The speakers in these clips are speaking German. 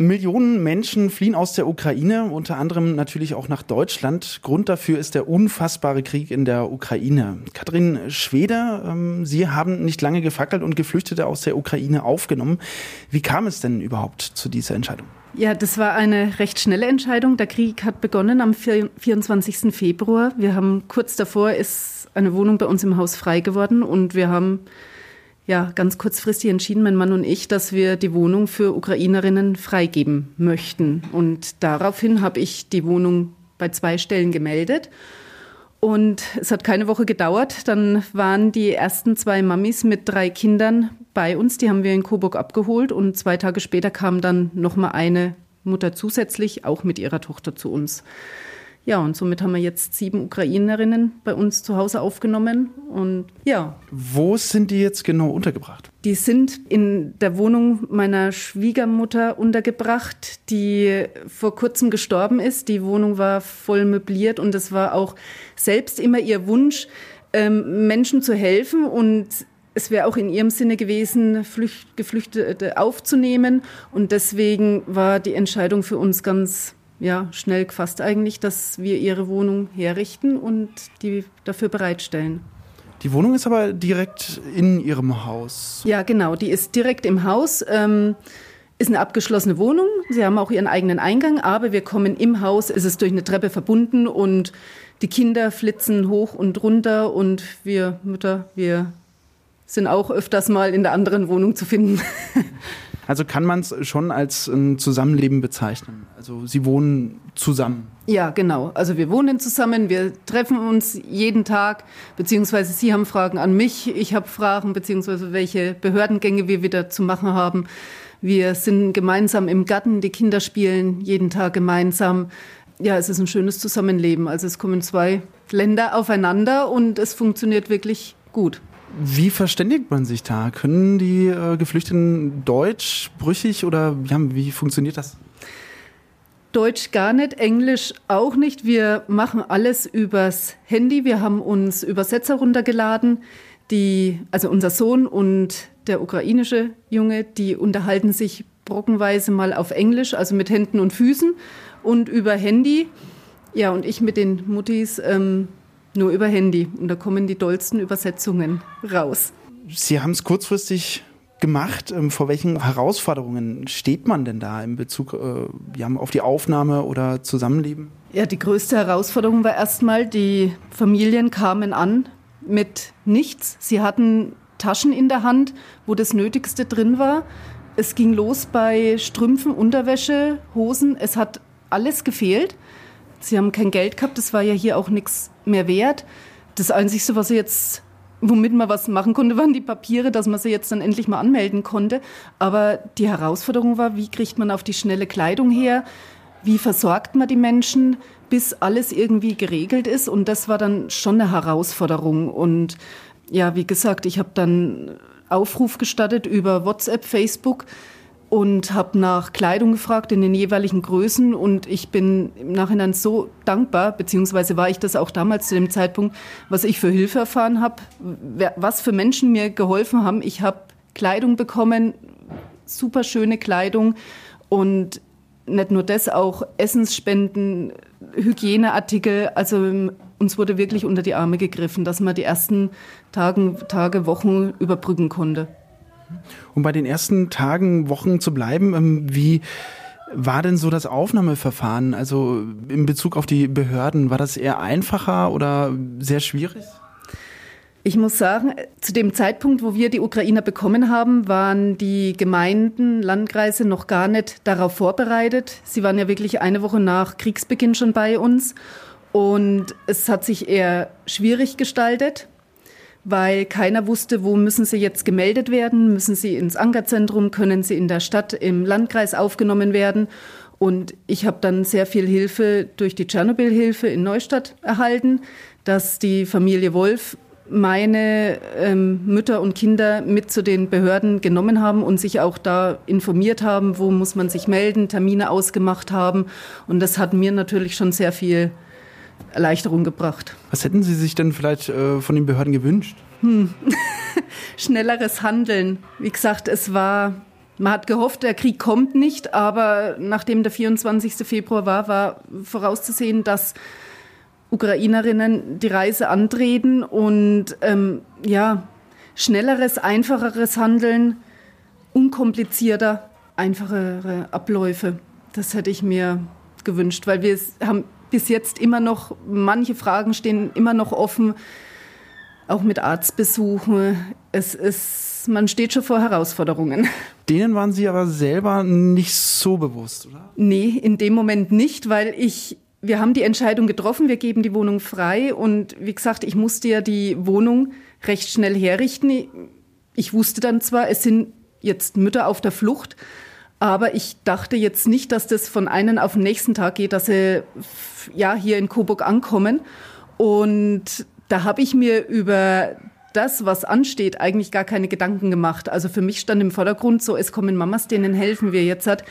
Millionen Menschen fliehen aus der Ukraine, unter anderem natürlich auch nach Deutschland. Grund dafür ist der unfassbare Krieg in der Ukraine. Katrin Schweder, ähm, Sie haben nicht lange gefackelt und Geflüchtete aus der Ukraine aufgenommen. Wie kam es denn überhaupt zu dieser Entscheidung? Ja, das war eine recht schnelle Entscheidung. Der Krieg hat begonnen am 24. Februar. Wir haben kurz davor ist eine Wohnung bei uns im Haus frei geworden und wir haben ja, ganz kurzfristig entschieden, mein Mann und ich, dass wir die Wohnung für Ukrainerinnen freigeben möchten. Und daraufhin habe ich die Wohnung bei zwei Stellen gemeldet. Und es hat keine Woche gedauert. Dann waren die ersten zwei Mamis mit drei Kindern bei uns. Die haben wir in Coburg abgeholt. Und zwei Tage später kam dann noch mal eine Mutter zusätzlich, auch mit ihrer Tochter zu uns. Ja, und somit haben wir jetzt sieben Ukrainerinnen bei uns zu Hause aufgenommen. Und ja. Wo sind die jetzt genau untergebracht? Die sind in der Wohnung meiner Schwiegermutter untergebracht, die vor kurzem gestorben ist. Die Wohnung war voll möbliert und es war auch selbst immer ihr Wunsch, ähm, Menschen zu helfen und es wäre auch in ihrem Sinne gewesen, Geflüchtete aufzunehmen. Und deswegen war die Entscheidung für uns ganz ja, schnell gefasst eigentlich, dass wir ihre Wohnung herrichten und die dafür bereitstellen. Die Wohnung ist aber direkt in Ihrem Haus. Ja, genau, die ist direkt im Haus. Ähm, ist eine abgeschlossene Wohnung. Sie haben auch ihren eigenen Eingang, aber wir kommen im Haus, ist es durch eine Treppe verbunden und die Kinder flitzen hoch und runter und wir Mütter, wir sind auch öfters mal in der anderen Wohnung zu finden. Also kann man es schon als ein Zusammenleben bezeichnen. Also Sie wohnen zusammen. Ja, genau. Also wir wohnen zusammen, wir treffen uns jeden Tag, beziehungsweise Sie haben Fragen an mich, ich habe Fragen, beziehungsweise welche Behördengänge wir wieder zu machen haben. Wir sind gemeinsam im Garten, die Kinder spielen jeden Tag gemeinsam. Ja, es ist ein schönes Zusammenleben. Also es kommen zwei Länder aufeinander und es funktioniert wirklich gut. Wie verständigt man sich da? Können die äh, Geflüchteten Deutsch brüchig oder ja, wie funktioniert das? Deutsch gar nicht, Englisch auch nicht. Wir machen alles übers Handy. Wir haben uns Übersetzer runtergeladen. Die, also unser Sohn und der ukrainische Junge, die unterhalten sich brockenweise mal auf Englisch, also mit Händen und Füßen und über Handy. Ja, und ich mit den Muttis ähm, nur über Handy. Und da kommen die dollsten Übersetzungen raus. Sie haben es kurzfristig gemacht. Ähm, vor welchen Herausforderungen steht man denn da in Bezug äh, auf die Aufnahme oder Zusammenleben? Ja, die größte Herausforderung war erstmal, die Familien kamen an mit nichts. Sie hatten Taschen in der Hand, wo das Nötigste drin war. Es ging los bei Strümpfen, Unterwäsche, Hosen. Es hat alles gefehlt. Sie haben kein Geld gehabt, das war ja hier auch nichts mehr wert. Das Einzige, was sie jetzt, womit man was machen konnte, waren die Papiere, dass man sie jetzt dann endlich mal anmelden konnte. Aber die Herausforderung war, wie kriegt man auf die schnelle Kleidung her? Wie versorgt man die Menschen, bis alles irgendwie geregelt ist? Und das war dann schon eine Herausforderung. Und ja, wie gesagt, ich habe dann Aufruf gestattet über WhatsApp, Facebook und habe nach Kleidung gefragt in den jeweiligen Größen und ich bin im Nachhinein so dankbar, beziehungsweise war ich das auch damals zu dem Zeitpunkt, was ich für Hilfe erfahren habe, was für Menschen mir geholfen haben. Ich habe Kleidung bekommen, super schöne Kleidung und nicht nur das, auch Essensspenden, Hygieneartikel. Also uns wurde wirklich unter die Arme gegriffen, dass man die ersten Tagen, Tage, Wochen überbrücken konnte. Um bei den ersten Tagen, Wochen zu bleiben, ähm, wie war denn so das Aufnahmeverfahren? Also in Bezug auf die Behörden, war das eher einfacher oder sehr schwierig? Ich muss sagen, zu dem Zeitpunkt, wo wir die Ukrainer bekommen haben, waren die Gemeinden, Landkreise noch gar nicht darauf vorbereitet. Sie waren ja wirklich eine Woche nach Kriegsbeginn schon bei uns. Und es hat sich eher schwierig gestaltet weil keiner wusste, wo müssen sie jetzt gemeldet werden, müssen sie ins Ankerzentrum, können sie in der Stadt, im Landkreis aufgenommen werden. Und ich habe dann sehr viel Hilfe durch die Tschernobyl-Hilfe in Neustadt erhalten, dass die Familie Wolf meine ähm, Mütter und Kinder mit zu den Behörden genommen haben und sich auch da informiert haben, wo muss man sich melden, Termine ausgemacht haben. Und das hat mir natürlich schon sehr viel Erleichterung gebracht. Was hätten Sie sich denn vielleicht äh, von den Behörden gewünscht? Hm. Schnelleres Handeln. Wie gesagt, es war man hat gehofft, der Krieg kommt nicht, aber nachdem der 24. Februar war, war vorauszusehen, dass Ukrainerinnen die Reise antreten und ähm, ja, schnelleres, einfacheres Handeln, unkomplizierter, einfachere Abläufe. Das hätte ich mir gewünscht, weil wir haben bis jetzt immer noch, manche Fragen stehen immer noch offen, auch mit Arztbesuchen. Es ist, man steht schon vor Herausforderungen. Denen waren Sie aber selber nicht so bewusst, oder? Nee, in dem Moment nicht, weil ich wir haben die Entscheidung getroffen, wir geben die Wohnung frei und wie gesagt, ich musste ja die Wohnung recht schnell herrichten. Ich wusste dann zwar, es sind jetzt Mütter auf der Flucht, aber ich dachte jetzt nicht, dass das von einem auf den nächsten Tag geht, dass sie ja hier in Coburg ankommen. Und da habe ich mir über das, was ansteht, eigentlich gar keine Gedanken gemacht. Also für mich stand im Vordergrund so, es kommen Mamas, denen helfen wir jetzt hat,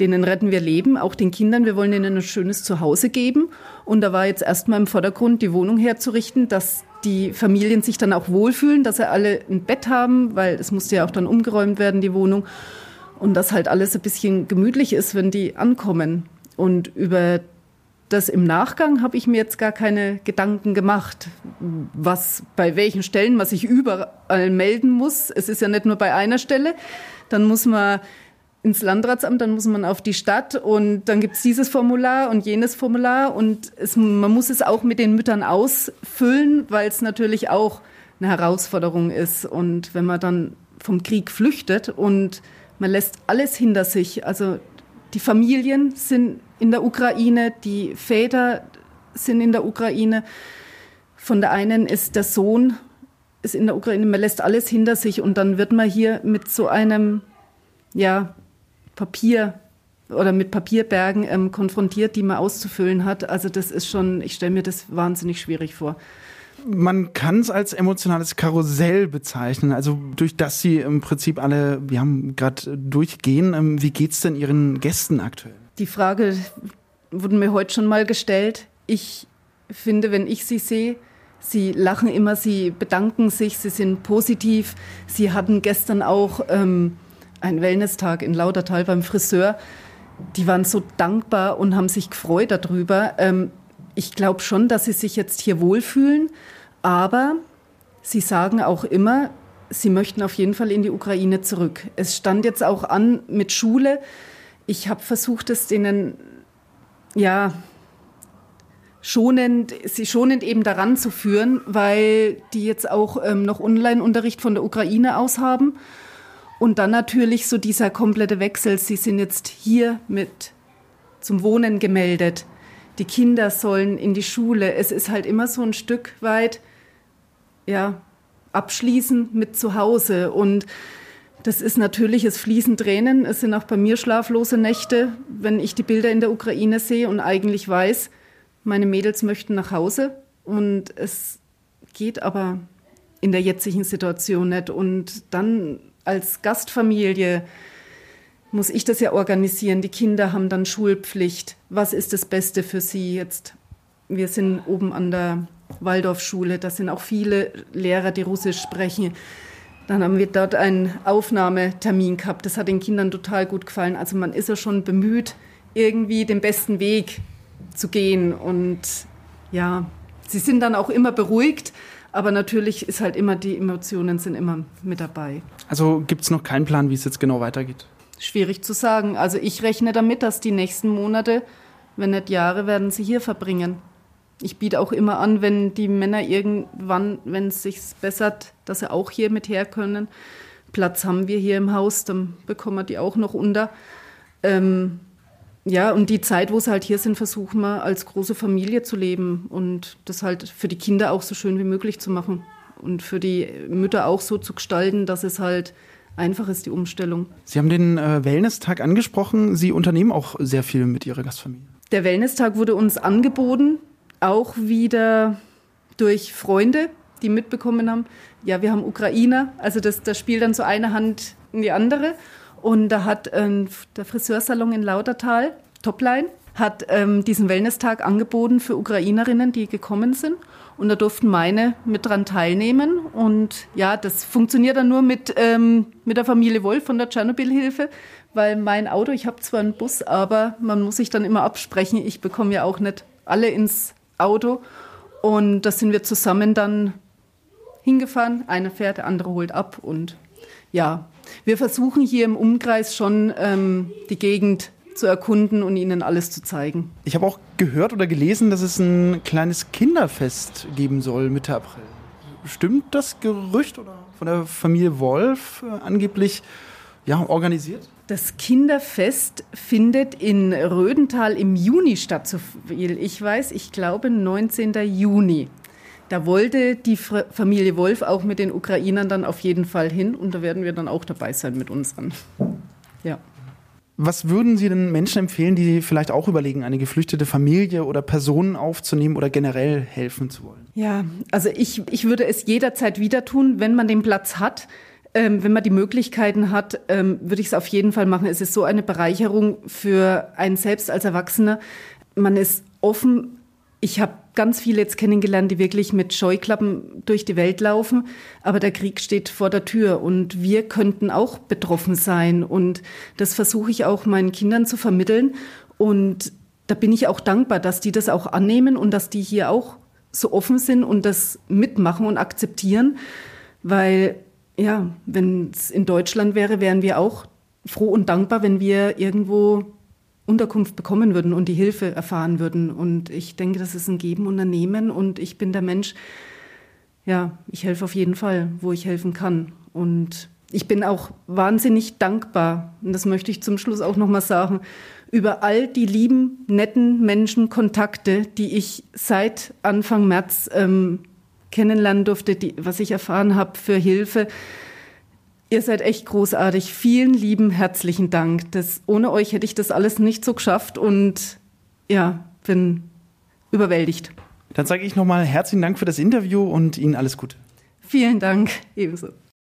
denen retten wir Leben, auch den Kindern. Wir wollen ihnen ein schönes Zuhause geben. Und da war jetzt erstmal im Vordergrund, die Wohnung herzurichten, dass die Familien sich dann auch wohlfühlen, dass sie alle ein Bett haben, weil es musste ja auch dann umgeräumt werden, die Wohnung. Und dass halt alles ein bisschen gemütlich ist, wenn die ankommen. Und über das im Nachgang habe ich mir jetzt gar keine Gedanken gemacht, was bei welchen Stellen, was ich überall melden muss. Es ist ja nicht nur bei einer Stelle. Dann muss man ins Landratsamt, dann muss man auf die Stadt und dann gibt es dieses Formular und jenes Formular und es, man muss es auch mit den Müttern ausfüllen, weil es natürlich auch eine Herausforderung ist. Und wenn man dann vom Krieg flüchtet und man lässt alles hinter sich, also die Familien sind in der Ukraine, die Väter sind in der Ukraine. Von der einen ist der Sohn ist in der Ukraine, man lässt alles hinter sich und dann wird man hier mit so einem ja, Papier oder mit Papierbergen ähm, konfrontiert, die man auszufüllen hat. Also das ist schon, ich stelle mir das wahnsinnig schwierig vor. Man kann es als emotionales Karussell bezeichnen, also durch das Sie im Prinzip alle, wir haben gerade durchgehen. Ähm, wie geht es denn Ihren Gästen aktuell? Die Frage wurde mir heute schon mal gestellt. Ich finde, wenn ich sie sehe, Sie lachen immer, sie bedanken sich, sie sind positiv. Sie hatten gestern auch ähm, einen Wellness-Tag in Lautertal beim Friseur. Die waren so dankbar und haben sich gefreut darüber. Ähm, ich glaube schon, dass sie sich jetzt hier wohlfühlen, aber sie sagen auch immer, sie möchten auf jeden Fall in die Ukraine zurück. Es stand jetzt auch an mit Schule. Ich habe versucht, es denen ja schonend, sie schonend eben daran zu führen, weil die jetzt auch ähm, noch Online-Unterricht von der Ukraine aus haben. Und dann natürlich so dieser komplette Wechsel. Sie sind jetzt hier mit zum Wohnen gemeldet. Die Kinder sollen in die Schule. Es ist halt immer so ein Stück weit, ja, abschließen mit zu Hause. Und das ist natürlich, es fließen Tränen. Es sind auch bei mir schlaflose Nächte, wenn ich die Bilder in der Ukraine sehe und eigentlich weiß, meine Mädels möchten nach Hause. Und es geht aber in der jetzigen Situation nicht. Und dann als Gastfamilie muss ich das ja organisieren. Die Kinder haben dann Schulpflicht. Was ist das Beste für sie jetzt? Wir sind oben an der Waldorfschule. Da sind auch viele Lehrer, die Russisch sprechen. Dann haben wir dort einen Aufnahmetermin gehabt. Das hat den Kindern total gut gefallen. Also man ist ja schon bemüht, irgendwie den besten Weg zu gehen. Und ja, sie sind dann auch immer beruhigt, aber natürlich ist halt immer, die Emotionen sind immer mit dabei. Also gibt es noch keinen Plan, wie es jetzt genau weitergeht? Schwierig zu sagen. Also ich rechne damit, dass die nächsten Monate, wenn nicht Jahre, werden sie hier verbringen. Ich biete auch immer an, wenn die Männer irgendwann, wenn es sich bessert, dass sie auch hier mit her können. Platz haben wir hier im Haus, dann bekommen wir die auch noch unter. Ähm, ja, und die Zeit, wo sie halt hier sind, versuchen wir als große Familie zu leben und das halt für die Kinder auch so schön wie möglich zu machen und für die Mütter auch so zu gestalten, dass es halt einfach ist, die Umstellung. Sie haben den äh, Wellness-Tag angesprochen. Sie unternehmen auch sehr viel mit Ihrer Gastfamilie. Der Wellness-Tag wurde uns angeboten, auch wieder durch Freunde, die mitbekommen haben, ja, wir haben Ukrainer, also das, das spielt dann so eine Hand in die andere. Und da hat äh, der Friseursalon in Lautertal, Topline, hat ähm, diesen Wellness-Tag angeboten für Ukrainerinnen, die gekommen sind. Und da durften meine mit dran teilnehmen. Und ja, das funktioniert dann nur mit, ähm, mit der Familie Wolf von der Tschernobyl-Hilfe, weil mein Auto, ich habe zwar einen Bus, aber man muss sich dann immer absprechen. Ich bekomme ja auch nicht alle ins Auto. Und da sind wir zusammen dann hingefahren. Einer fährt, der andere holt ab. Und ja, wir versuchen hier im Umkreis schon ähm, die Gegend zu erkunden und ihnen alles zu zeigen. Ich habe auch gehört oder gelesen, dass es ein kleines Kinderfest geben soll Mitte April. Stimmt das Gerücht oder von der Familie Wolf äh, angeblich ja, organisiert? Das Kinderfest findet in Rödental im Juni statt, so viel ich weiß. Ich glaube 19. Juni. Da wollte die Familie Wolf auch mit den Ukrainern dann auf jeden Fall hin und da werden wir dann auch dabei sein mit unseren. Ja. Was würden Sie den Menschen empfehlen, die vielleicht auch überlegen, eine geflüchtete Familie oder Personen aufzunehmen oder generell helfen zu wollen? Ja, also ich, ich würde es jederzeit wieder tun, wenn man den Platz hat. Ähm, wenn man die Möglichkeiten hat, ähm, würde ich es auf jeden Fall machen. Es ist so eine Bereicherung für einen selbst als Erwachsener. Man ist offen ich habe ganz viele jetzt kennengelernt, die wirklich mit Scheuklappen durch die Welt laufen, aber der Krieg steht vor der Tür und wir könnten auch betroffen sein. Und das versuche ich auch meinen Kindern zu vermitteln. Und da bin ich auch dankbar, dass die das auch annehmen und dass die hier auch so offen sind und das mitmachen und akzeptieren, weil ja, wenn es in Deutschland wäre, wären wir auch froh und dankbar, wenn wir irgendwo Unterkunft bekommen würden und die Hilfe erfahren würden. Und ich denke, das ist ein Geben und ein Nehmen. Und ich bin der Mensch, ja, ich helfe auf jeden Fall, wo ich helfen kann. Und ich bin auch wahnsinnig dankbar, und das möchte ich zum Schluss auch nochmal sagen, über all die lieben, netten Menschen, Kontakte, die ich seit Anfang März ähm, kennenlernen durfte, die, was ich erfahren habe für Hilfe. Ihr seid echt großartig. Vielen lieben herzlichen Dank. Das, ohne euch hätte ich das alles nicht so geschafft und ja, bin überwältigt. Dann sage ich nochmal herzlichen Dank für das Interview und Ihnen alles Gute. Vielen Dank, ebenso.